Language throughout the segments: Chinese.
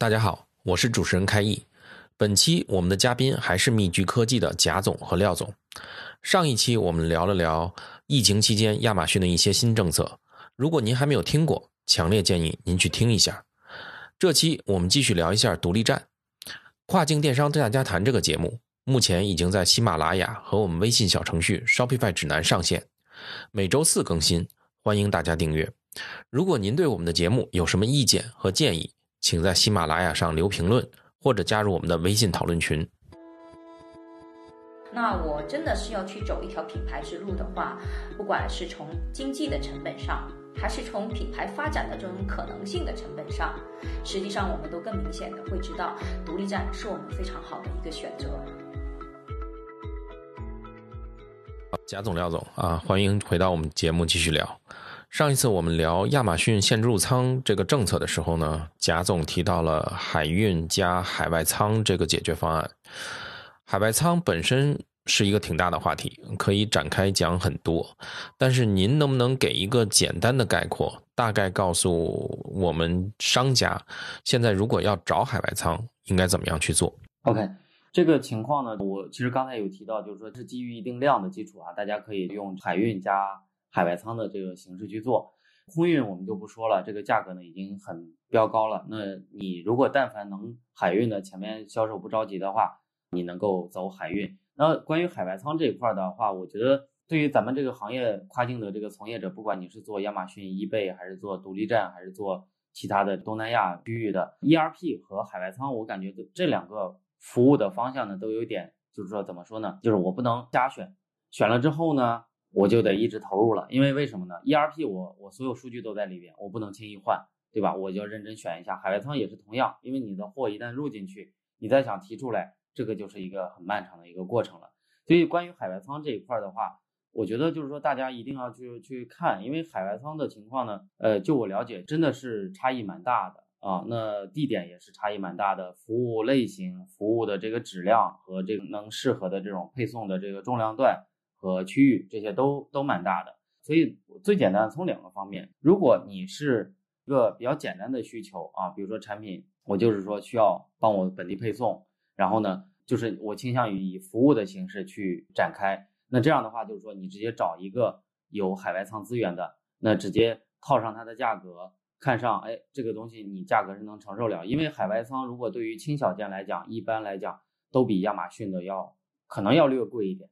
大家好，我是主持人开义。本期我们的嘉宾还是密聚科技的贾总和廖总。上一期我们聊了聊疫情期间亚马逊的一些新政策，如果您还没有听过，强烈建议您去听一下。这期我们继续聊一下独立站。跨境电商大家谈这个节目，目前已经在喜马拉雅和我们微信小程序 Shopify 指南上线，每周四更新，欢迎大家订阅。如果您对我们的节目有什么意见和建议，请在喜马拉雅上留评论，或者加入我们的微信讨论群。那我真的是要去走一条品牌之路的话，不管是从经济的成本上，还是从品牌发展的这种可能性的成本上，实际上我们都更明显的会知道，独立站是我们非常好的一个选择。贾总、廖总啊，欢迎回到我们节目继续聊。上一次我们聊亚马逊限制入仓这个政策的时候呢，贾总提到了海运加海外仓这个解决方案。海外仓本身是一个挺大的话题，可以展开讲很多。但是您能不能给一个简单的概括，大概告诉我们商家，现在如果要找海外仓，应该怎么样去做？OK，这个情况呢，我其实刚才有提到，就是说是基于一定量的基础啊，大家可以用海运加。海外仓的这个形式去做，空运我们就不说了，这个价格呢已经很飙高了。那你如果但凡能海运的前面销售不着急的话，你能够走海运。那关于海外仓这一块的话，我觉得对于咱们这个行业跨境的这个从业者，不管你是做亚马逊、易贝，还是做独立站，还是做其他的东南亚区域的 ERP 和海外仓，我感觉这两个服务的方向呢，都有点就是说怎么说呢？就是我不能瞎选，选了之后呢？我就得一直投入了，因为为什么呢？ERP 我我所有数据都在里边，我不能轻易换，对吧？我就要认真选一下。海外仓也是同样，因为你的货一旦入进去，你再想提出来，这个就是一个很漫长的一个过程了。所以关于海外仓这一块的话，我觉得就是说大家一定要去去看，因为海外仓的情况呢，呃，就我了解，真的是差异蛮大的啊。那地点也是差异蛮大的，服务类型、服务的这个质量和这个能适合的这种配送的这个重量段。和区域这些都都蛮大的，所以最简单从两个方面，如果你是一个比较简单的需求啊，比如说产品，我就是说需要帮我本地配送，然后呢，就是我倾向于以服务的形式去展开，那这样的话就是说你直接找一个有海外仓资源的，那直接套上它的价格，看上哎这个东西你价格是能承受了，因为海外仓如果对于轻小件来讲，一般来讲都比亚马逊的要可能要略贵一点。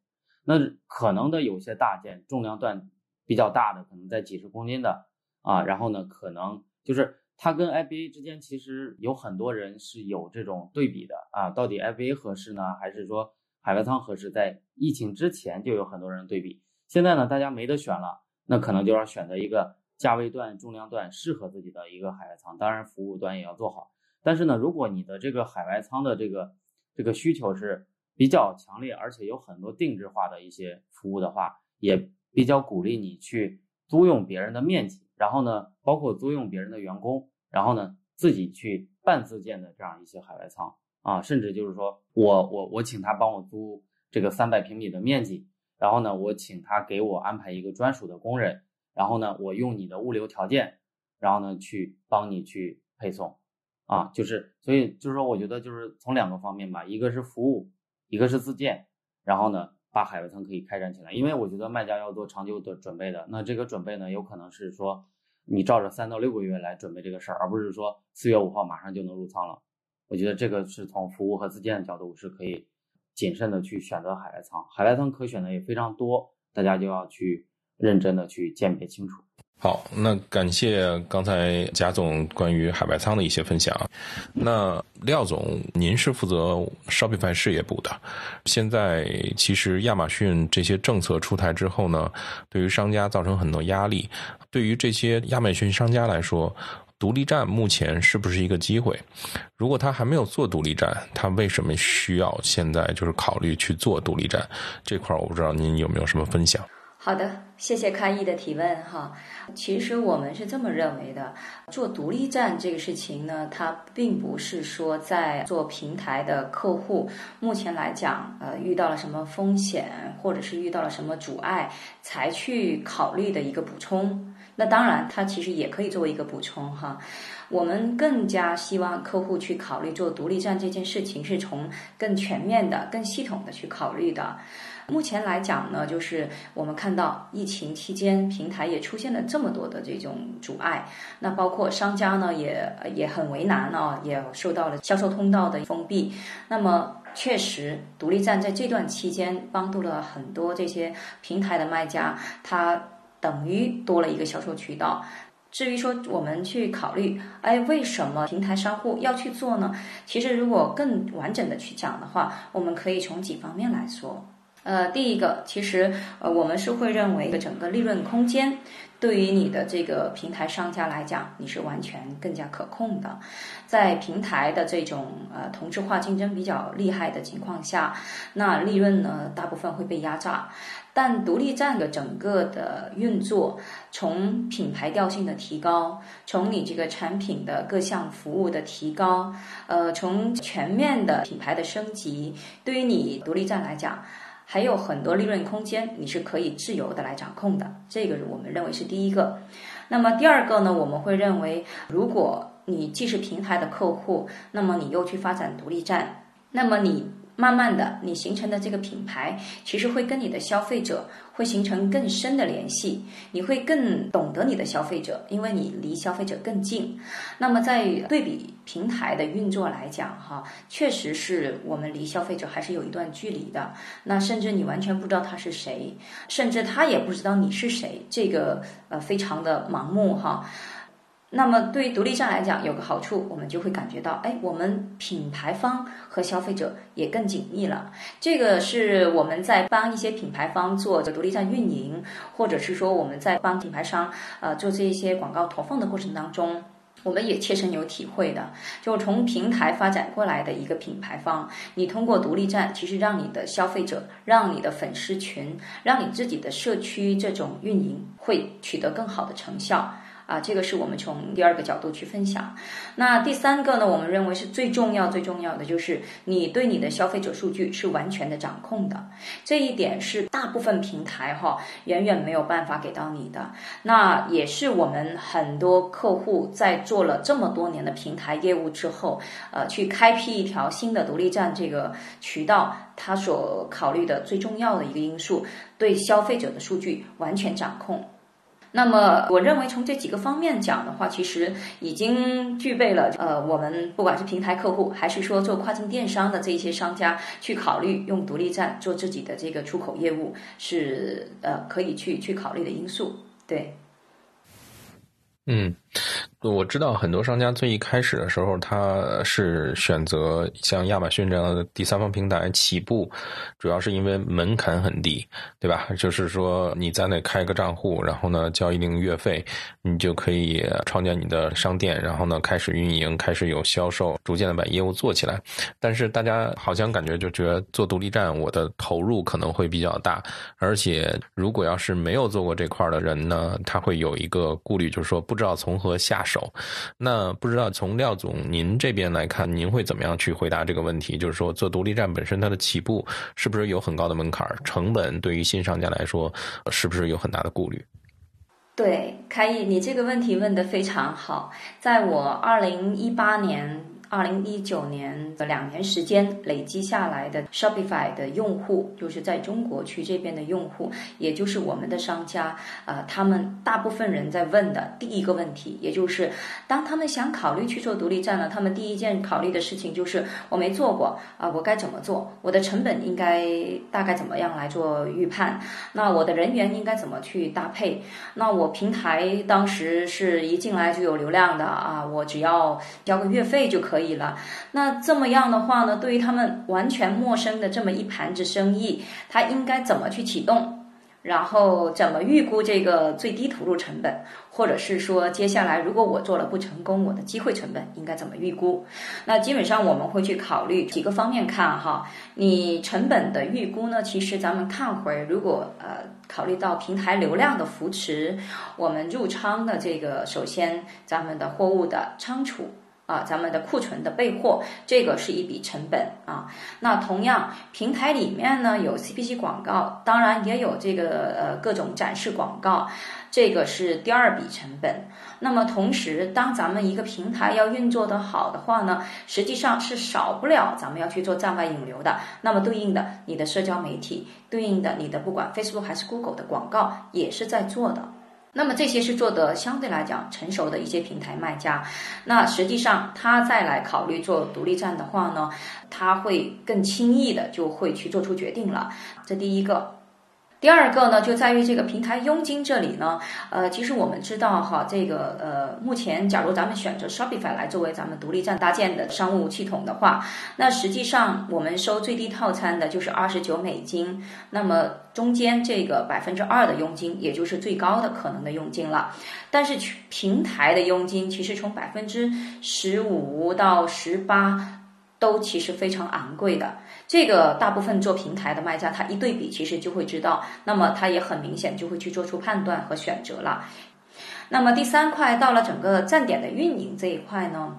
那可能的有些大件，重量段比较大的，可能在几十公斤的啊，然后呢，可能就是它跟 FBA 之间其实有很多人是有这种对比的啊，到底 FBA 合适呢，还是说海外仓合适？在疫情之前就有很多人对比，现在呢，大家没得选了，那可能就要选择一个价位段、重量段适合自己的一个海外仓，当然服务端也要做好。但是呢，如果你的这个海外仓的这个这个需求是。比较强烈，而且有很多定制化的一些服务的话，也比较鼓励你去租用别人的面积，然后呢，包括租用别人的员工，然后呢，自己去半自建的这样一些海外仓啊，甚至就是说我我我请他帮我租这个三百平米的面积，然后呢，我请他给我安排一个专属的工人，然后呢，我用你的物流条件，然后呢，去帮你去配送，啊，就是所以就是说，我觉得就是从两个方面吧，一个是服务。一个是自建，然后呢，把海外仓可以开展起来，因为我觉得卖家要做长久的准备的。那这个准备呢，有可能是说你照着三到六个月来准备这个事儿，而不是说四月五号马上就能入仓了。我觉得这个是从服务和自建的角度是可以谨慎的去选择海外仓，海外仓可选的也非常多，大家就要去认真的去鉴别清楚。好，那感谢刚才贾总关于海外仓的一些分享。那廖总，您是负责 Shopify 事业部的。现在其实亚马逊这些政策出台之后呢，对于商家造成很多压力。对于这些亚马逊商家来说，独立站目前是不是一个机会？如果他还没有做独立站，他为什么需要现在就是考虑去做独立站？这块我不知道您有没有什么分享？好的，谢谢开义的提问哈。其实我们是这么认为的，做独立站这个事情呢，它并不是说在做平台的客户目前来讲，呃，遇到了什么风险，或者是遇到了什么阻碍，才去考虑的一个补充。那当然，它其实也可以作为一个补充哈。我们更加希望客户去考虑做独立站这件事情，是从更全面的、更系统的去考虑的。目前来讲呢，就是我们看到疫情期间，平台也出现了这么多的这种阻碍，那包括商家呢也也很为难啊，也受到了销售通道的封闭。那么确实，独立站在这段期间帮助了很多这些平台的卖家，他等于多了一个销售渠道。至于说我们去考虑，哎，为什么平台商户要去做呢？其实如果更完整的去讲的话，我们可以从几方面来说。呃，第一个，其实呃，我们是会认为整个利润空间对于你的这个平台商家来讲，你是完全更加可控的。在平台的这种呃同质化竞争比较厉害的情况下，那利润呢大部分会被压榨。但独立站的整个的运作，从品牌调性的提高，从你这个产品的各项服务的提高，呃，从全面的品牌的升级，对于你独立站来讲。还有很多利润空间，你是可以自由的来掌控的，这个我们认为是第一个。那么第二个呢，我们会认为，如果你既是平台的客户，那么你又去发展独立站，那么你。慢慢的，你形成的这个品牌，其实会跟你的消费者会形成更深的联系，你会更懂得你的消费者，因为你离消费者更近。那么在对比平台的运作来讲，哈，确实是我们离消费者还是有一段距离的。那甚至你完全不知道他是谁，甚至他也不知道你是谁，这个呃非常的盲目哈。那么对于独立站来讲，有个好处，我们就会感觉到，哎，我们品牌方和消费者也更紧密了。这个是我们在帮一些品牌方做独立站运营，或者是说我们在帮品牌商呃做这一些广告投放的过程当中，我们也切身有体会的。就从平台发展过来的一个品牌方，你通过独立站，其实让你的消费者、让你的粉丝群、让你自己的社区这种运营会取得更好的成效。啊，这个是我们从第二个角度去分享。那第三个呢，我们认为是最重要、最重要的，就是你对你的消费者数据是完全的掌控的。这一点是大部分平台哈远远没有办法给到你的。那也是我们很多客户在做了这么多年的平台业务之后，呃，去开辟一条新的独立站这个渠道，他所考虑的最重要的一个因素，对消费者的数据完全掌控。那么，我认为从这几个方面讲的话，其实已经具备了呃，我们不管是平台客户，还是说做跨境电商的这些商家，去考虑用独立站做自己的这个出口业务，是呃可以去去考虑的因素。对，嗯。我知道很多商家最一开始的时候，他是选择像亚马逊这样的第三方平台起步，主要是因为门槛很低，对吧？就是说你在那开个账户，然后呢交一定月费，你就可以创建你的商店，然后呢开始运营，开始有销售，逐渐的把业务做起来。但是大家好像感觉就觉得做独立站，我的投入可能会比较大，而且如果要是没有做过这块的人呢，他会有一个顾虑，就是说不知道从何下。手，那不知道从廖总您这边来看，您会怎么样去回答这个问题？就是说，做独立站本身它的起步是不是有很高的门槛？成本对于新商家来说，是不是有很大的顾虑？对，开义，你这个问题问得非常好。在我二零一八年。二零一九年的两年时间累积下来的 Shopify 的用户，就是在中国区这边的用户，也就是我们的商家，呃，他们大部分人在问的第一个问题，也就是当他们想考虑去做独立站呢，他们第一件考虑的事情就是我没做过啊，我该怎么做？我的成本应该大概怎么样来做预判？那我的人员应该怎么去搭配？那我平台当时是一进来就有流量的啊，我只要交个月费就可。可以了，那这么样的话呢？对于他们完全陌生的这么一盘子生意，他应该怎么去启动？然后怎么预估这个最低投入成本，或者是说接下来如果我做了不成功，我的机会成本应该怎么预估？那基本上我们会去考虑几个方面看哈。你成本的预估呢，其实咱们看回，如果呃考虑到平台流量的扶持，我们入仓的这个首先咱们的货物的仓储。啊，咱们的库存的备货，这个是一笔成本啊。那同样，平台里面呢有 CPC 广告，当然也有这个呃各种展示广告，这个是第二笔成本。那么同时，当咱们一个平台要运作的好的话呢，实际上是少不了咱们要去做站外引流的。那么对应的，你的社交媒体，对应的你的不管 Facebook 还是 Google 的广告，也是在做的。那么这些是做的相对来讲成熟的一些平台卖家，那实际上他再来考虑做独立站的话呢，他会更轻易的就会去做出决定了。这第一个。第二个呢，就在于这个平台佣金这里呢，呃，其实我们知道哈，这个呃，目前假如咱们选择 Shopify 来作为咱们独立站搭建的商务系统的话，那实际上我们收最低套餐的就是二十九美金，那么中间这个百分之二的佣金，也就是最高的可能的佣金了。但是平台的佣金其实从百分之十五到十八都其实非常昂贵的。这个大部分做平台的卖家，他一对比，其实就会知道，那么他也很明显就会去做出判断和选择了。那么第三块到了整个站点的运营这一块呢，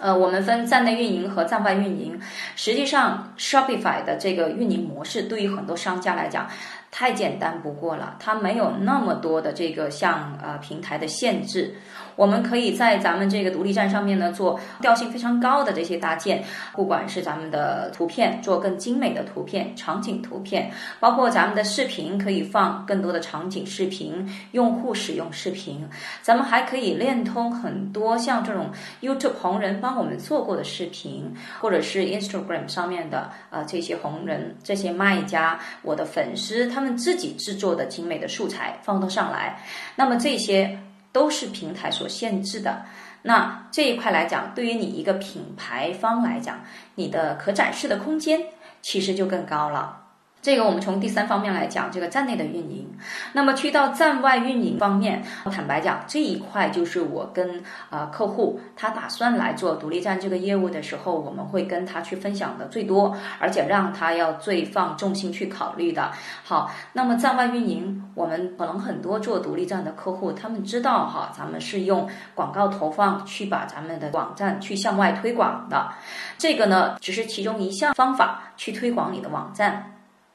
呃，我们分站内运营和站外运营。实际上，Shopify 的这个运营模式对于很多商家来讲太简单不过了，它没有那么多的这个像呃平台的限制。我们可以在咱们这个独立站上面呢，做调性非常高的这些搭建，不管是咱们的图片做更精美的图片、场景图片，包括咱们的视频可以放更多的场景视频，用户使用视频，咱们还可以链通很多像这种 YouTube 红人帮我们做过的视频，或者是 Instagram 上面的呃这些红人、这些卖家、我的粉丝他们自己制作的精美的素材放到上来，那么这些。都是平台所限制的，那这一块来讲，对于你一个品牌方来讲，你的可展示的空间其实就更高了。这个我们从第三方面来讲，这个站内的运营。那么去到站外运营方面，坦白讲，这一块就是我跟呃客户他打算来做独立站这个业务的时候，我们会跟他去分享的最多，而且让他要最放重心去考虑的。好，那么站外运营，我们可能很多做独立站的客户，他们知道哈，咱们是用广告投放去把咱们的网站去向外推广的。这个呢，只是其中一项方法去推广你的网站。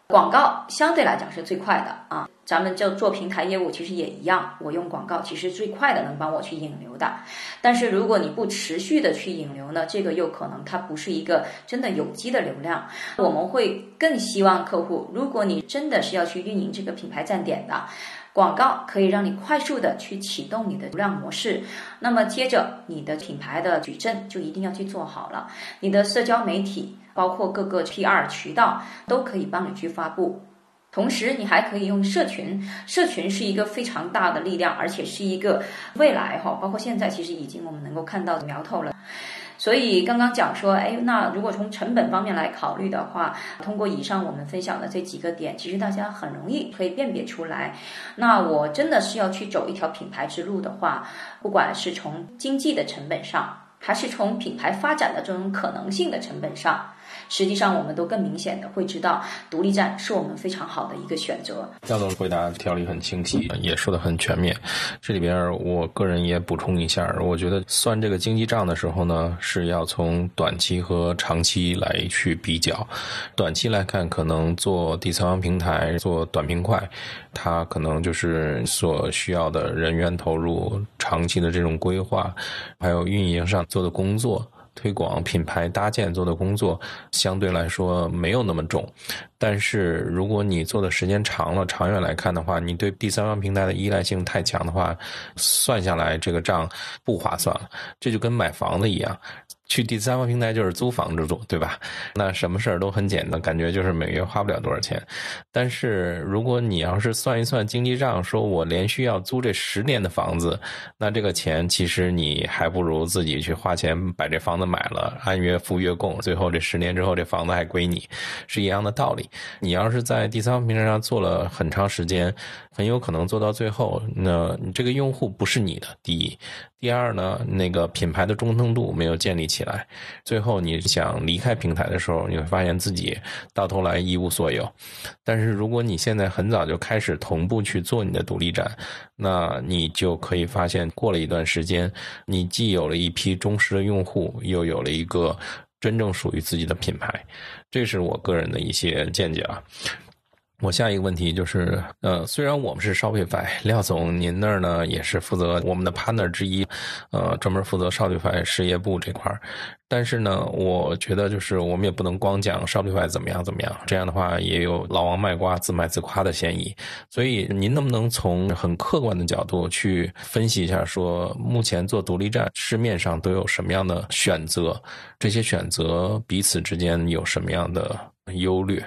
广告相对来讲是最快的啊，咱们就做平台业务其实也一样，我用广告其实最快的能帮我去引流的。但是如果你不持续的去引流呢，这个又可能它不是一个真的有机的流量。我们会更希望客户，如果你真的是要去运营这个品牌站点的。广告可以让你快速的去启动你的流量模式，那么接着你的品牌的矩阵就一定要去做好了，你的社交媒体包括各个 PR 渠道都可以帮你去发布，同时你还可以用社群，社群是一个非常大的力量，而且是一个未来哈，包括现在其实已经我们能够看到的苗头了。所以刚刚讲说，哎，那如果从成本方面来考虑的话，通过以上我们分享的这几个点，其实大家很容易可以辨别出来。那我真的是要去走一条品牌之路的话，不管是从经济的成本上，还是从品牌发展的这种可能性的成本上。实际上，我们都更明显的会知道，独立站是我们非常好的一个选择。赵总回答条理很清晰，也说的很全面。这里边我个人也补充一下，我觉得算这个经济账的时候呢，是要从短期和长期来去比较。短期来看，可能做第三方平台、做短平快，它可能就是所需要的人员投入、长期的这种规划，还有运营上做的工作。推广品牌搭建做的工作相对来说没有那么重，但是如果你做的时间长了，长远来看的话，你对第三方平台的依赖性太强的话，算下来这个账不划算了。这就跟买房子一样，去第三方平台就是租房子住，对吧？那什么事儿都很简单，感觉就是每月花不了多少钱。但是如果你要是算一算经济账，说我连续要租这十年的房子，那这个钱其实你还不如自己去花钱把这房子买了，按月付月供，最后这十年之后这房子还归你，是一样的道理。你要是在第三方平台上做了很长时间，很有可能做到最后，那你这个用户不是你的。第一，第二呢，那个品牌的忠诚度没有建立起。起来，最后你想离开平台的时候，你会发现自己到头来一无所有。但是如果你现在很早就开始同步去做你的独立站，那你就可以发现，过了一段时间，你既有了一批忠实的用户，又有了一个真正属于自己的品牌。这是我个人的一些见解啊。我下一个问题就是，呃，虽然我们是 Shopify，廖总您那儿呢也是负责我们的 partner 之一，呃，专门负责 Shopify 事业部这块儿，但是呢，我觉得就是我们也不能光讲 Shopify 怎么样怎么样，这样的话也有老王卖瓜自卖自夸的嫌疑。所以您能不能从很客观的角度去分析一下，说目前做独立站市面上都有什么样的选择，这些选择彼此之间有什么样的优劣？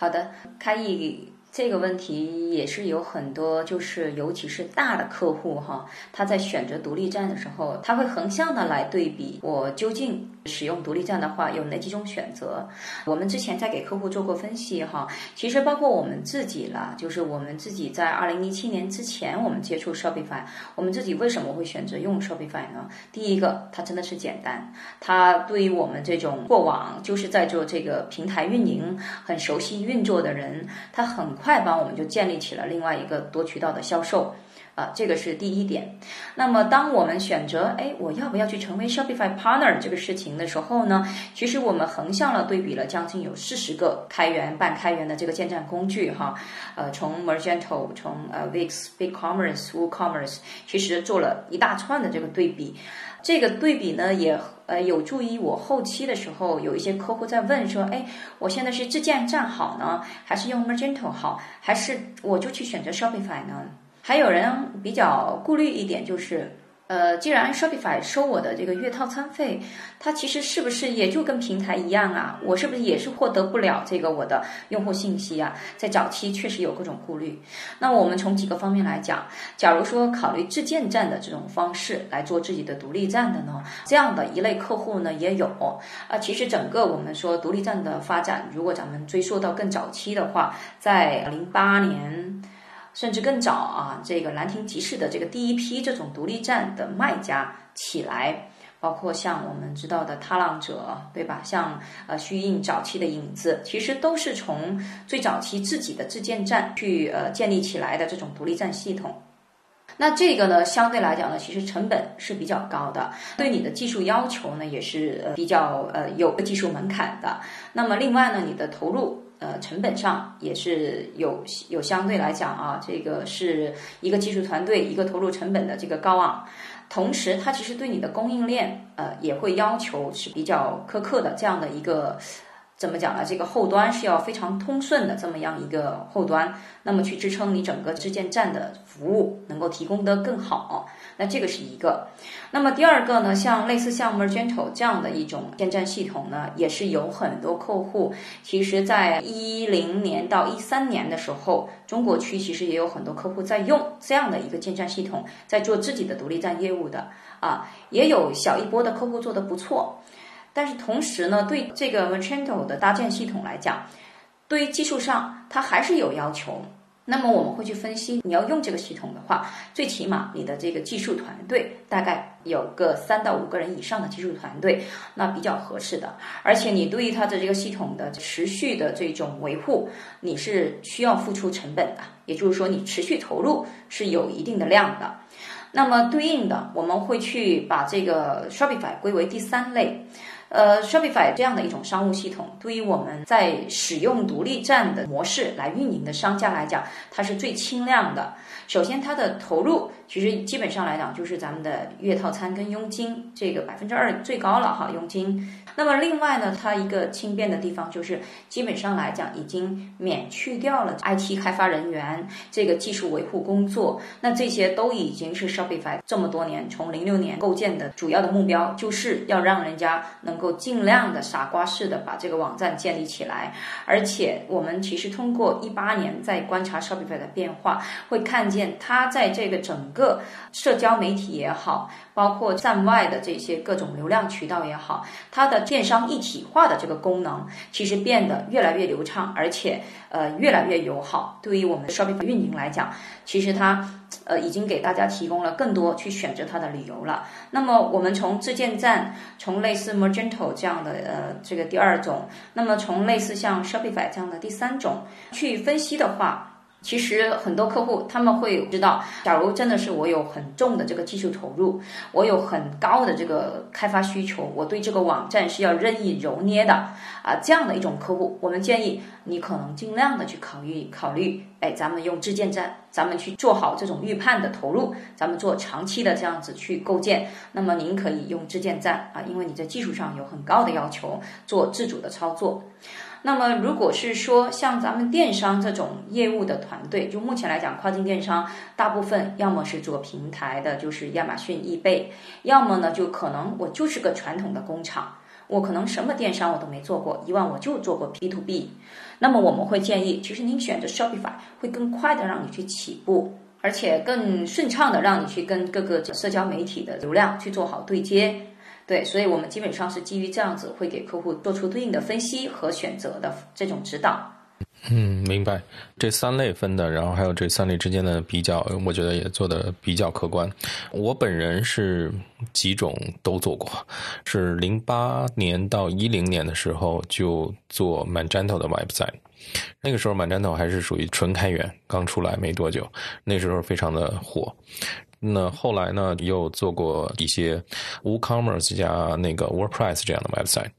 好的，开义这个问题也是有很多，就是尤其是大的客户哈，他在选择独立站的时候，他会横向的来对比，我究竟使用独立站的话有哪几种选择？我们之前在给客户做过分析哈，其实包括我们自己啦，就是我们自己在二零一七年之前，我们接触 Shopify，我们自己为什么会选择用 Shopify 呢？第一个，它真的是简单，它对于我们这种过往就是在做这个平台运营很熟悉运作的人，它很快。快帮我们就建立起了另外一个多渠道的销售，啊，这个是第一点。那么，当我们选择哎，我要不要去成为 Shopify Partner 这个事情的时候呢？其实我们横向了对比了将近有四十个开源、半开源的这个建站工具哈，呃，从 Magento、从呃 Wix、BigCommerce、WooCommerce，其实做了一大串的这个对比。这个对比呢，也呃有助于我后期的时候，有一些客户在问说，哎，我现在是自建站好呢，还是用 Magento 好，还是我就去选择 Shopify 呢？还有人比较顾虑一点就是。呃，既然 Shopify 收我的这个月套餐费，它其实是不是也就跟平台一样啊？我是不是也是获得不了这个我的用户信息啊？在早期确实有各种顾虑。那我们从几个方面来讲，假如说考虑自建站的这种方式来做自己的独立站的呢，这样的一类客户呢也有啊。其实整个我们说独立站的发展，如果咱们追溯到更早期的话，在零八年。甚至更早啊，这个兰亭集市的这个第一批这种独立站的卖家起来，包括像我们知道的踏浪者，对吧？像呃虚印早期的影子，其实都是从最早期自己的自建站去呃建立起来的这种独立站系统。那这个呢，相对来讲呢，其实成本是比较高的，对你的技术要求呢也是呃比较呃有个技术门槛的。那么另外呢，你的投入。呃，成本上也是有有相对来讲啊，这个是一个技术团队一个投入成本的这个高昂，同时它其实对你的供应链呃也会要求是比较苛刻的这样的一个。怎么讲呢？这个后端是要非常通顺的这么样一个后端，那么去支撑你整个自建站的服务能够提供得更好。那这个是一个。那么第二个呢，像类似像 Magento 这样的一种建站系统呢，也是有很多客户，其实在一零年到一三年的时候，中国区其实也有很多客户在用这样的一个建站系统，在做自己的独立站业务的啊，也有小一波的客户做得不错。但是同时呢，对这个 Magento 的搭建系统来讲，对于技术上它还是有要求。那么我们会去分析，你要用这个系统的话，最起码你的这个技术团队大概有个三到五个人以上的技术团队，那比较合适的。而且你对于它的这个系统的持续的这种维护，你是需要付出成本的，也就是说你持续投入是有一定的量的。那么对应的，我们会去把这个 Shopify 归为第三类。呃，Shopify 这样的一种商务系统，对于我们在使用独立站的模式来运营的商家来讲，它是最轻量的。首先，它的投入其实基本上来讲就是咱们的月套餐跟佣金，这个百分之二最高了哈，佣金。那么另外呢，它一个轻便的地方就是，基本上来讲已经免去掉了 IT 开发人员这个技术维护工作。那这些都已经是 Shopify 这么多年从零六年构建的主要的目标，就是要让人家能够尽量的傻瓜式的把这个网站建立起来。而且我们其实通过一八年在观察 Shopify 的变化，会看见它在这个整个社交媒体也好，包括站外的这些各种流量渠道也好，它的电商一体化的这个功能其实变得越来越流畅，而且呃越来越友好。对于我们的 Shopify 运营来讲，其实它呃已经给大家提供了更多去选择它的理由了。那么我们从自建站，从类似 Magento 这样的呃这个第二种，那么从类似像 Shopify 这样的第三种去分析的话。其实很多客户他们会知道，假如真的是我有很重的这个技术投入，我有很高的这个开发需求，我对这个网站是要任意揉捏的啊，这样的一种客户，我们建议你可能尽量的去考虑考虑，哎，咱们用自建站，咱们去做好这种预判的投入，咱们做长期的这样子去构建。那么您可以用自建站啊，因为你在技术上有很高的要求，做自主的操作。那么，如果是说像咱们电商这种业务的团队，就目前来讲，跨境电商大部分要么是做平台的，就是亚马逊、易贝，要么呢就可能我就是个传统的工厂，我可能什么电商我都没做过，以往我就做过 B to B。那么我们会建议，其实您选择 Shopify 会更快的让你去起步，而且更顺畅的让你去跟各个社交媒体的流量去做好对接。对，所以我们基本上是基于这样子，会给客户做出对应的分析和选择的这种指导。嗯，明白。这三类分的，然后还有这三类之间的比较，我觉得也做的比较客观。我本人是几种都做过，是零八年到一零年的时候就做 Magento 的 website，那个时候 Magento 还是属于纯开源，刚出来没多久，那时候非常的火。那后来呢，又做过一些 WooCommerce 加那个 WordPress 这样的 website。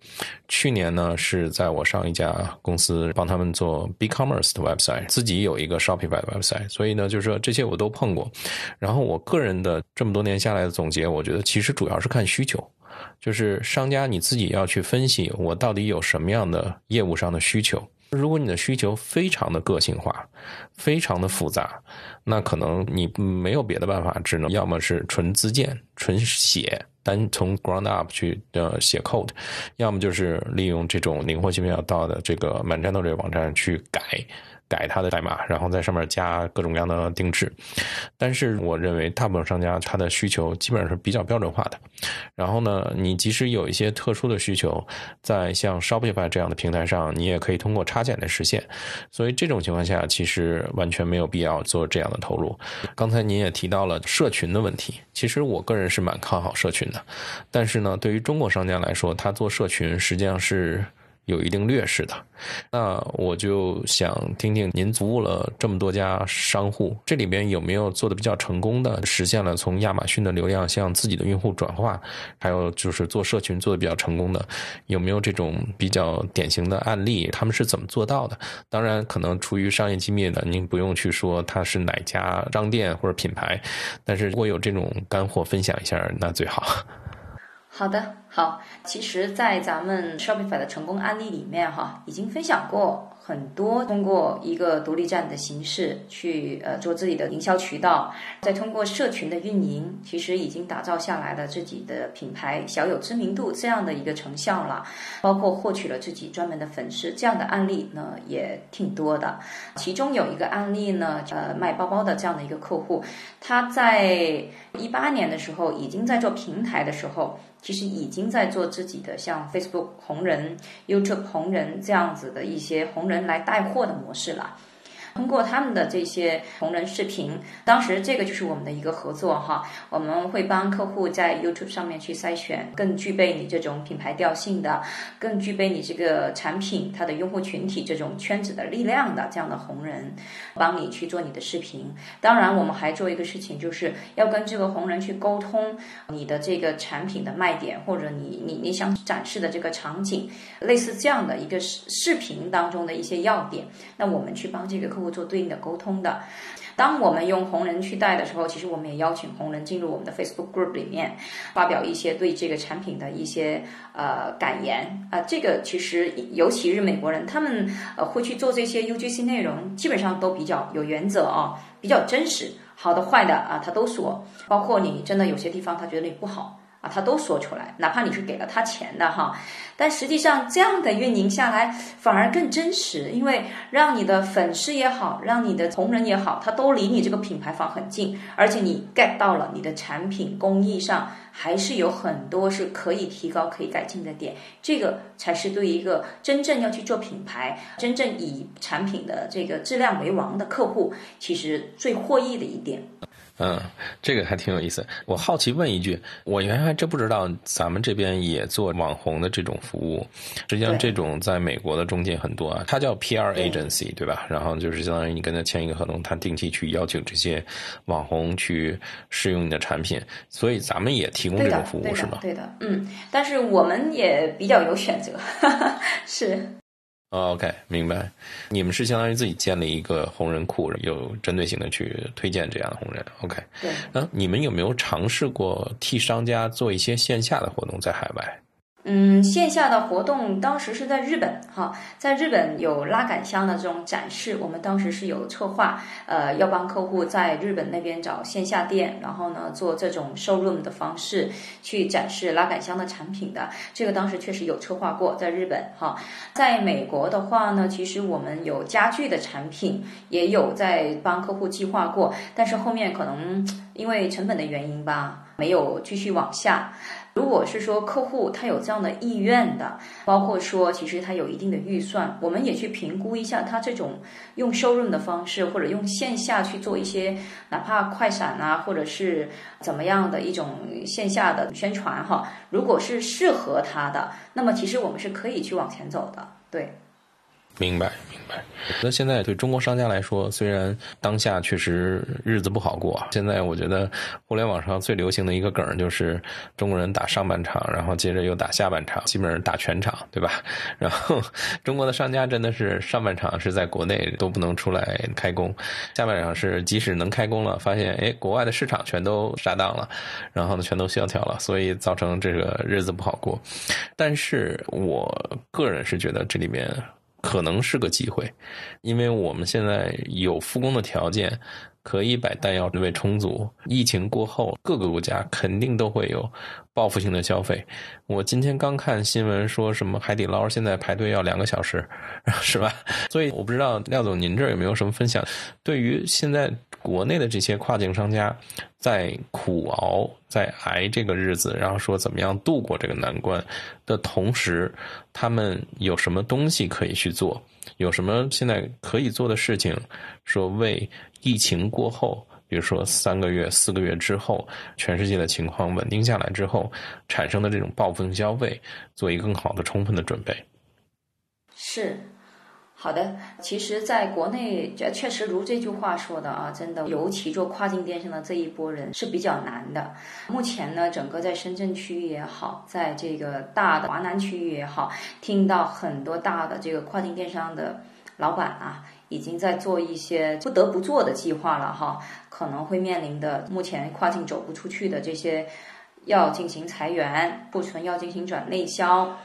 去年呢，是在我上一家公司帮他们做 BigCommerce 的 website，自己有一个 Shopify 的 website。所以呢，就是说这些我都碰过。然后我个人的这么多年下来的总结，我觉得其实主要是看需求，就是商家你自己要去分析我到底有什么样的业务上的需求。如果你的需求非常的个性化，非常的复杂，那可能你没有别的办法，只能要么是纯自建、纯写，单从 ground up 去呃写 code，要么就是利用这种灵活性比较大的这个满战斗这个网站去改。改它的代码，然后在上面加各种各样的定制。但是我认为大部分商家他的需求基本上是比较标准化的。然后呢，你即使有一些特殊的需求，在像 Shopify 这样的平台上，你也可以通过插件来实现。所以这种情况下，其实完全没有必要做这样的投入。刚才您也提到了社群的问题，其实我个人是蛮看好社群的。但是呢，对于中国商家来说，他做社群实际上是。有一定劣势的，那我就想听听您服务了这么多家商户，这里边有没有做的比较成功的，实现了从亚马逊的流量向自己的用户转化，还有就是做社群做的比较成功的，有没有这种比较典型的案例？他们是怎么做到的？当然，可能出于商业机密的，您不用去说它是哪家商店或者品牌，但是如果有这种干货分享一下，那最好。好的，好，其实，在咱们 Shopify 的成功案例里面，哈，已经分享过。很多通过一个独立站的形式去呃做自己的营销渠道，再通过社群的运营，其实已经打造下来了自己的品牌，小有知名度这样的一个成效了。包括获取了自己专门的粉丝，这样的案例呢也挺多的。其中有一个案例呢，呃，卖包包的这样的一个客户，他在一八年的时候已经在做平台的时候。其实已经在做自己的像 Facebook 红人、YouTube 红人这样子的一些红人来带货的模式了。通过他们的这些同人视频，当时这个就是我们的一个合作哈，我们会帮客户在 YouTube 上面去筛选更具备你这种品牌调性的，更具备你这个产品它的用户群体这种圈子的力量的这样的红人，帮你去做你的视频。当然，我们还做一个事情，就是要跟这个红人去沟通你的这个产品的卖点，或者你你你想展示的这个场景，类似这样的一个视视频当中的一些要点，那我们去帮这个客户做对应的沟通的。当我们用红人去带的时候，其实我们也邀请红人进入我们的 Facebook Group 里面，发表一些对这个产品的一些呃感言啊。这个其实尤其是美国人，他们呃会去做这些 UGC 内容，基本上都比较有原则啊，比较真实，好的坏的啊他都说，包括你真的有些地方他觉得你不好。啊，他都说出来，哪怕你是给了他钱的哈，但实际上这样的运营下来反而更真实，因为让你的粉丝也好，让你的同仁也好，他都离你这个品牌方很近，而且你 get 到了你的产品工艺上还是有很多是可以提高、可以改进的点，这个才是对一个真正要去做品牌、真正以产品的这个质量为王的客户，其实最获益的一点。嗯，这个还挺有意思。我好奇问一句，我原来还真不知道咱们这边也做网红的这种服务。实际上，这种在美国的中介很多啊，它叫 PR agency，对吧？然后就是相当于你跟他签一个合同，他定期去邀请这些网红去试用你的产品。所以咱们也提供这种服务是吗？对的，嗯，但是我们也比较有选择，是。OK，明白。你们是相当于自己建立一个红人库，有针对性的去推荐这样的红人。OK，对。那，你们有没有尝试过替商家做一些线下的活动在海外？嗯，线下的活动当时是在日本哈，在日本有拉杆箱的这种展示，我们当时是有策划，呃，要帮客户在日本那边找线下店，然后呢做这种 showroom 的方式去展示拉杆箱的产品的，这个当时确实有策划过在日本哈。在美国的话呢，其实我们有家具的产品，也有在帮客户计划过，但是后面可能因为成本的原因吧，没有继续往下。如果是说客户他有这样的意愿的，包括说其实他有一定的预算，我们也去评估一下他这种用收润的方式，或者用线下去做一些哪怕快闪啊，或者是怎么样的一种线下的宣传哈。如果是适合他的，那么其实我们是可以去往前走的，对。明白，明白。那现在对中国商家来说，虽然当下确实日子不好过，现在我觉得互联网上最流行的一个梗就是中国人打上半场，然后接着又打下半场，基本上打全场，对吧？然后中国的商家真的是上半场是在国内都不能出来开工，下半场是即使能开工了，发现哎，国外的市场全都杀档了，然后呢全都萧条了，所以造成这个日子不好过。但是我个人是觉得这里面。可能是个机会，因为我们现在有复工的条件，可以把弹药准备充足。疫情过后，各个国家肯定都会有报复性的消费。我今天刚看新闻，说什么海底捞现在排队要两个小时，是吧？所以我不知道廖总您这儿有没有什么分享？对于现在国内的这些跨境商家，在苦熬、在挨这个日子，然后说怎么样度过这个难关的同时，他们有什么东西可以去做？有什么现在可以做的事情？说为疫情过后，比如说三个月、四个月之后，全世界的情况稳定下来之后，产生的这种报复性消费，做一个更好的、充分的准备。是。好的，其实，在国内，这确实如这句话说的啊，真的，尤其做跨境电商的这一波人是比较难的。目前呢，整个在深圳区域也好，在这个大的华南区域也好，听到很多大的这个跨境电商的老板啊，已经在做一些不得不做的计划了哈，可能会面临的目前跨境走不出去的这些。要进行裁员，库存要进行转内销。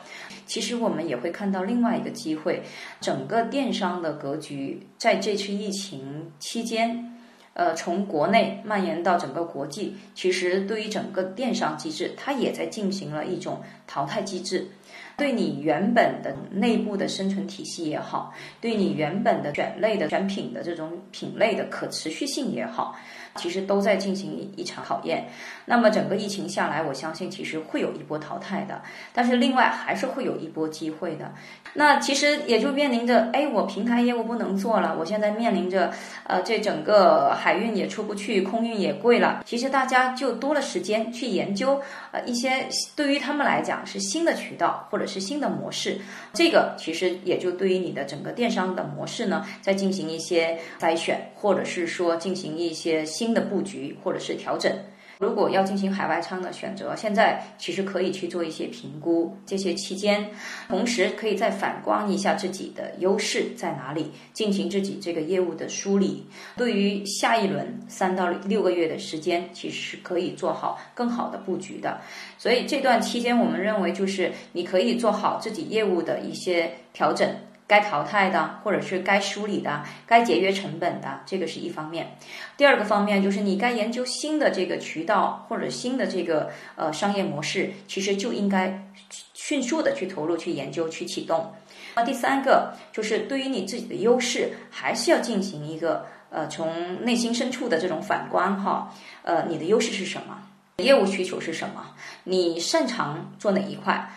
其实我们也会看到另外一个机会，整个电商的格局在这次疫情期间，呃，从国内蔓延到整个国际，其实对于整个电商机制，它也在进行了一种淘汰机制。对你原本的内部的生存体系也好，对你原本的选类的选品的这种品类的可持续性也好。其实都在进行一场考验。那么整个疫情下来，我相信其实会有一波淘汰的，但是另外还是会有一波机会的。那其实也就面临着，哎，我平台业务不能做了，我现在面临着，呃，这整个海运也出不去，空运也贵了。其实大家就多了时间去研究，呃，一些对于他们来讲是新的渠道或者是新的模式。这个其实也就对于你的整个电商的模式呢，在进行一些筛选，或者是说进行一些新的布局或者是调整。如果要进行海外仓的选择，现在其实可以去做一些评估，这些期间，同时可以再反观一下自己的优势在哪里，进行自己这个业务的梳理。对于下一轮三到六个月的时间，其实是可以做好更好的布局的。所以这段期间，我们认为就是你可以做好自己业务的一些调整。该淘汰的，或者是该梳理的，该节约成本的，这个是一方面。第二个方面就是你该研究新的这个渠道或者新的这个呃商业模式，其实就应该迅速的去投入、去研究、去启动。那第三个就是对于你自己的优势，还是要进行一个呃从内心深处的这种反观哈。呃，你的优势是什么？业务需求是什么？你擅长做哪一块？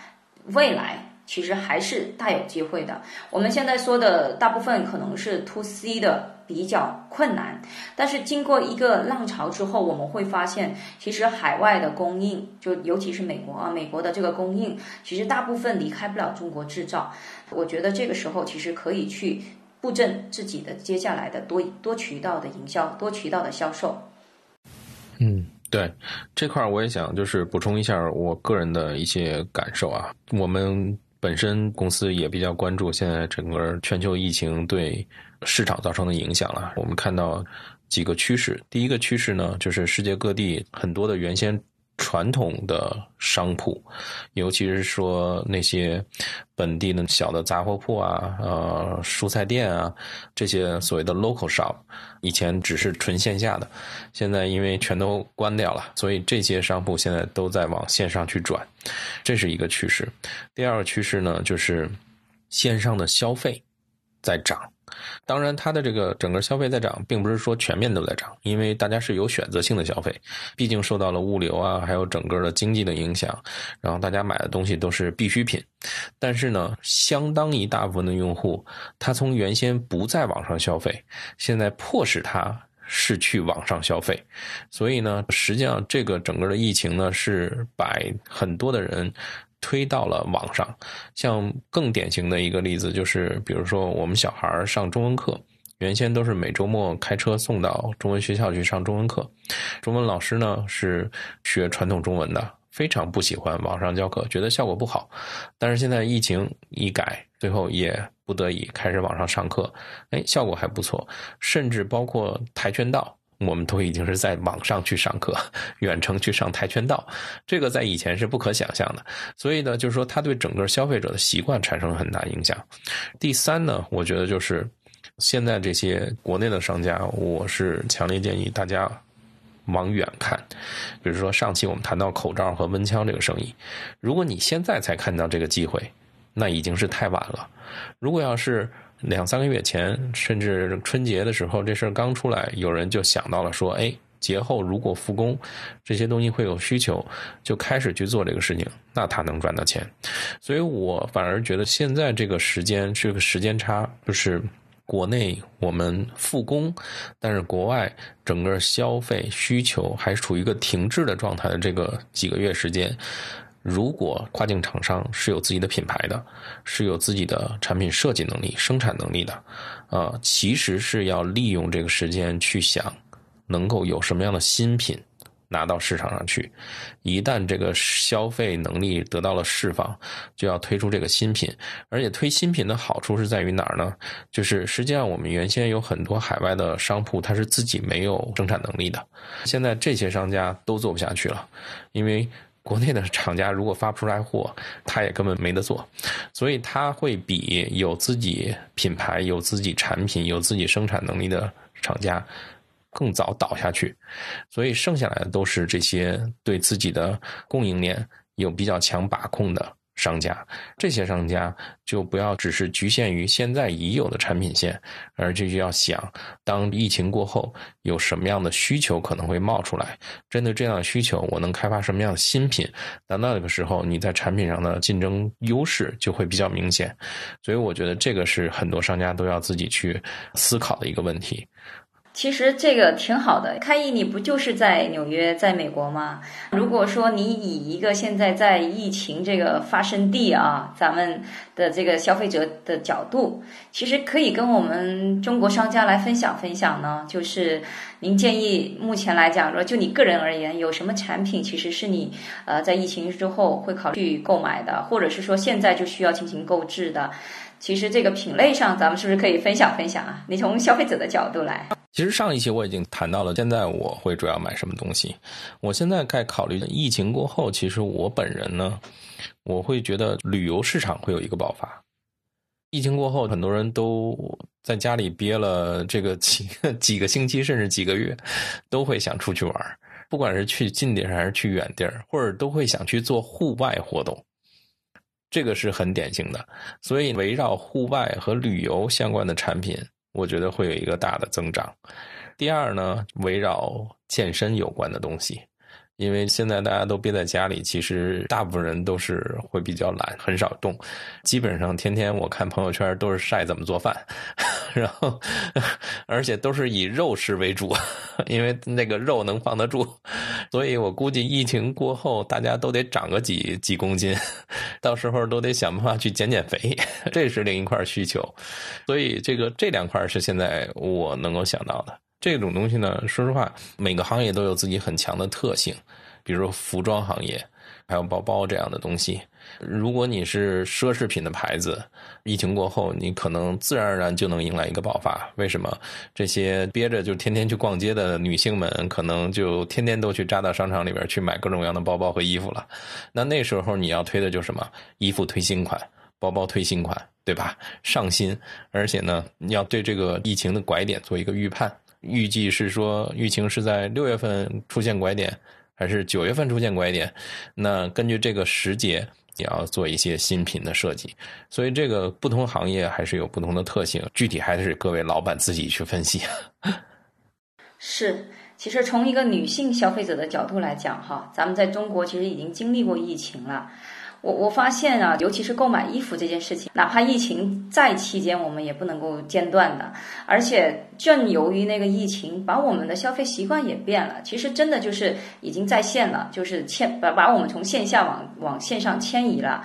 未来？其实还是大有机会的。我们现在说的大部分可能是 to C 的比较困难，但是经过一个浪潮之后，我们会发现，其实海外的供应，就尤其是美国啊，美国的这个供应，其实大部分离开不了中国制造。我觉得这个时候其实可以去布阵自己的接下来的多多渠道的营销，多渠道的销售。嗯。对这块儿，我也想就是补充一下我个人的一些感受啊。我们本身公司也比较关注现在整个全球疫情对市场造成的影响了。我们看到几个趋势，第一个趋势呢，就是世界各地很多的原先。传统的商铺，尤其是说那些本地的小的杂货铺啊、呃蔬菜店啊，这些所谓的 local shop，以前只是纯线下的，现在因为全都关掉了，所以这些商铺现在都在往线上去转，这是一个趋势。第二个趋势呢，就是线上的消费在涨。当然，它的这个整个消费在涨，并不是说全面都在涨，因为大家是有选择性的消费，毕竟受到了物流啊，还有整个的经济的影响，然后大家买的东西都是必需品。但是呢，相当一大部分的用户，他从原先不在网上消费，现在迫使他是去网上消费，所以呢，实际上这个整个的疫情呢，是把很多的人。推到了网上，像更典型的一个例子就是，比如说我们小孩上中文课，原先都是每周末开车送到中文学校去上中文课，中文老师呢是学传统中文的，非常不喜欢网上教课，觉得效果不好。但是现在疫情一改，最后也不得已开始网上上课，哎，效果还不错，甚至包括跆拳道。我们都已经是在网上去上课，远程去上跆拳道，这个在以前是不可想象的。所以呢，就是说，它对整个消费者的习惯产生了很大影响。第三呢，我觉得就是现在这些国内的商家，我是强烈建议大家往远看。比如说上期我们谈到口罩和温枪这个生意，如果你现在才看到这个机会，那已经是太晚了。如果要是两三个月前，甚至春节的时候，这事儿刚出来，有人就想到了说：“哎，节后如果复工，这些东西会有需求，就开始去做这个事情，那他能赚到钱。”所以我反而觉得现在这个时间是个时间差，就是国内我们复工，但是国外整个消费需求还处于一个停滞的状态的这个几个月时间。如果跨境厂商是有自己的品牌的，是有自己的产品设计能力、生产能力的，啊，其实是要利用这个时间去想，能够有什么样的新品拿到市场上去。一旦这个消费能力得到了释放，就要推出这个新品。而且推新品的好处是在于哪儿呢？就是实际上我们原先有很多海外的商铺，它是自己没有生产能力的，现在这些商家都做不下去了，因为。国内的厂家如果发不出来货，他也根本没得做，所以他会比有自己品牌、有自己产品、有自己生产能力的厂家更早倒下去。所以剩下来的都是这些对自己的供应链有比较强把控的商家，这些商家就不要只是局限于现在已有的产品线，而这就要想，当疫情过后有什么样的需求可能会冒出来，针对这样的需求，我能开发什么样的新品？那那个时候你在产品上的竞争优势就会比较明显。所以我觉得这个是很多商家都要自己去思考的一个问题。其实这个挺好的，开义你不就是在纽约，在美国吗？如果说你以一个现在在疫情这个发生地啊，咱们的这个消费者的角度，其实可以跟我们中国商家来分享分享呢。就是您建议目前来讲说，就你个人而言，有什么产品其实是你呃在疫情之后会考虑购买的，或者是说现在就需要进行购置的？其实这个品类上，咱们是不是可以分享分享啊？你从消费者的角度来。其实上一期我已经谈到了，现在我会主要买什么东西。我现在在考虑疫情过后，其实我本人呢，我会觉得旅游市场会有一个爆发。疫情过后，很多人都在家里憋了这个几几个星期，甚至几个月，都会想出去玩，不管是去近地儿还是去远地儿，或者都会想去做户外活动。这个是很典型的，所以围绕户外和旅游相关的产品。我觉得会有一个大的增长。第二呢，围绕健身有关的东西。因为现在大家都憋在家里，其实大部分人都是会比较懒，很少动。基本上天天我看朋友圈都是晒怎么做饭，然后而且都是以肉食为主，因为那个肉能放得住。所以我估计疫情过后，大家都得长个几几公斤，到时候都得想办法去减减肥，这是另一块需求。所以这个这两块是现在我能够想到的。这种东西呢，说实话，每个行业都有自己很强的特性，比如服装行业，还有包包这样的东西。如果你是奢侈品的牌子，疫情过后，你可能自然而然就能迎来一个爆发。为什么？这些憋着就天天去逛街的女性们，可能就天天都去扎到商场里边去买各种各样的包包和衣服了。那那时候你要推的就是什么？衣服推新款，包包推新款，对吧？上新，而且呢，你要对这个疫情的拐点做一个预判。预计是说，疫情是在六月份出现拐点，还是九月份出现拐点？那根据这个时节，也要做一些新品的设计。所以，这个不同行业还是有不同的特性，具体还是各位老板自己去分析。是，其实从一个女性消费者的角度来讲，哈，咱们在中国其实已经经历过疫情了。我我发现啊，尤其是购买衣服这件事情，哪怕疫情在期间，我们也不能够间断的。而且正由于那个疫情，把我们的消费习惯也变了。其实真的就是已经在线了，就是迁把把我们从线下往往线上迁移了。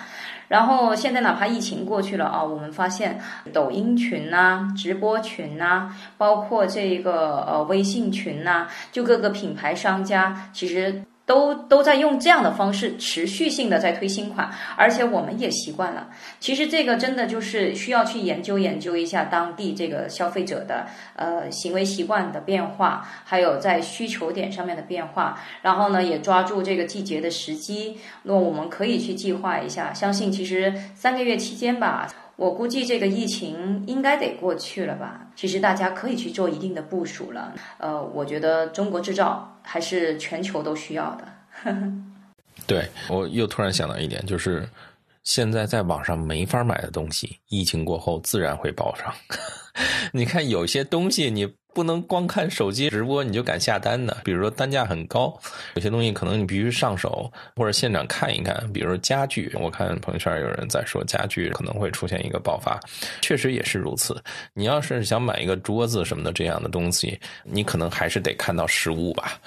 然后现在哪怕疫情过去了啊，我们发现抖音群呐、直播群呐，包括这个呃微信群呐，就各个品牌商家其实。都都在用这样的方式持续性的在推新款，而且我们也习惯了。其实这个真的就是需要去研究研究一下当地这个消费者的呃行为习惯的变化，还有在需求点上面的变化。然后呢，也抓住这个季节的时机。那我们可以去计划一下，相信其实三个月期间吧。我估计这个疫情应该得过去了吧？其实大家可以去做一定的部署了。呃，我觉得中国制造还是全球都需要的。对我又突然想到一点，就是现在在网上没法买的东西，疫情过后自然会报上。你看有些东西你。不能光看手机直播你就敢下单的？比如说单价很高，有些东西可能你必须上手或者现场看一看。比如说家具，我看朋友圈有人在说家具可能会出现一个爆发，确实也是如此。你要是想买一个桌子什么的这样的东西，你可能还是得看到实物吧。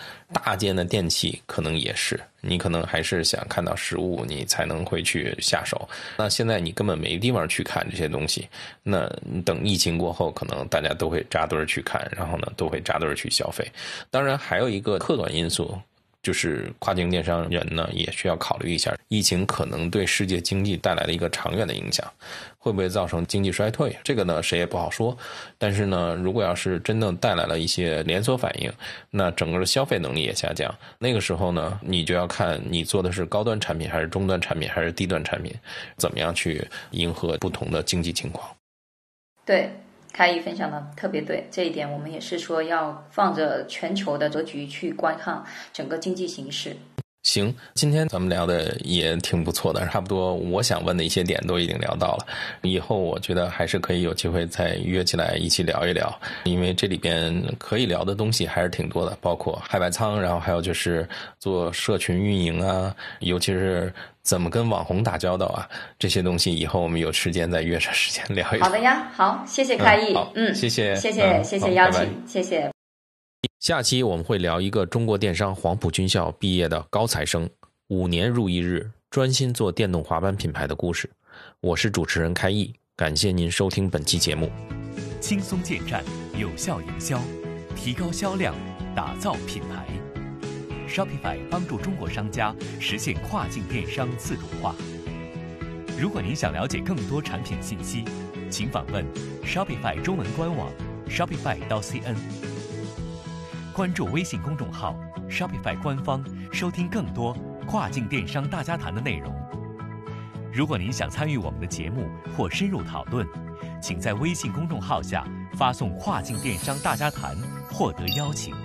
大件的电器可能也是，你可能还是想看到实物，你才能会去下手。那现在你根本没地方去看这些东西，那等疫情过后，可能大家都会扎堆去看。然后呢，都会扎堆去消费。当然，还有一个客观因素，就是跨境电商人呢也需要考虑一下，疫情可能对世界经济带来的一个长远的影响，会不会造成经济衰退？这个呢，谁也不好说。但是呢，如果要是真的带来了一些连锁反应，那整个的消费能力也下降，那个时候呢，你就要看你做的是高端产品，还是中端产品，还是低端产品，怎么样去迎合不同的经济情况。对。开一分享的特别对，这一点我们也是说要放着全球的格局去观看整个经济形势。行，今天咱们聊的也挺不错的，差不多我想问的一些点都已经聊到了。以后我觉得还是可以有机会再约起来一起聊一聊，因为这里边可以聊的东西还是挺多的，包括海外仓，然后还有就是做社群运营啊，尤其是怎么跟网红打交道啊，这些东西以后我们有时间再约上时间聊一聊。好的呀，好，谢谢开义，嗯，谢谢，谢谢，谢谢邀请，谢谢。下期我们会聊一个中国电商黄埔军校毕业的高材生，五年如一日，专心做电动滑板品牌的故事。我是主持人开义，感谢您收听本期节目。轻松建站，有效营销，提高销量，打造品牌。Shopify 帮助中国商家实现跨境电商自主化。如果您想了解更多产品信息，请访问 Shopify 中文官网 Shopify 到 CN。关注微信公众号 Shopify 官方，收听更多跨境电商大家谈的内容。如果您想参与我们的节目或深入讨论，请在微信公众号下发送“跨境电商大家谈”获得邀请。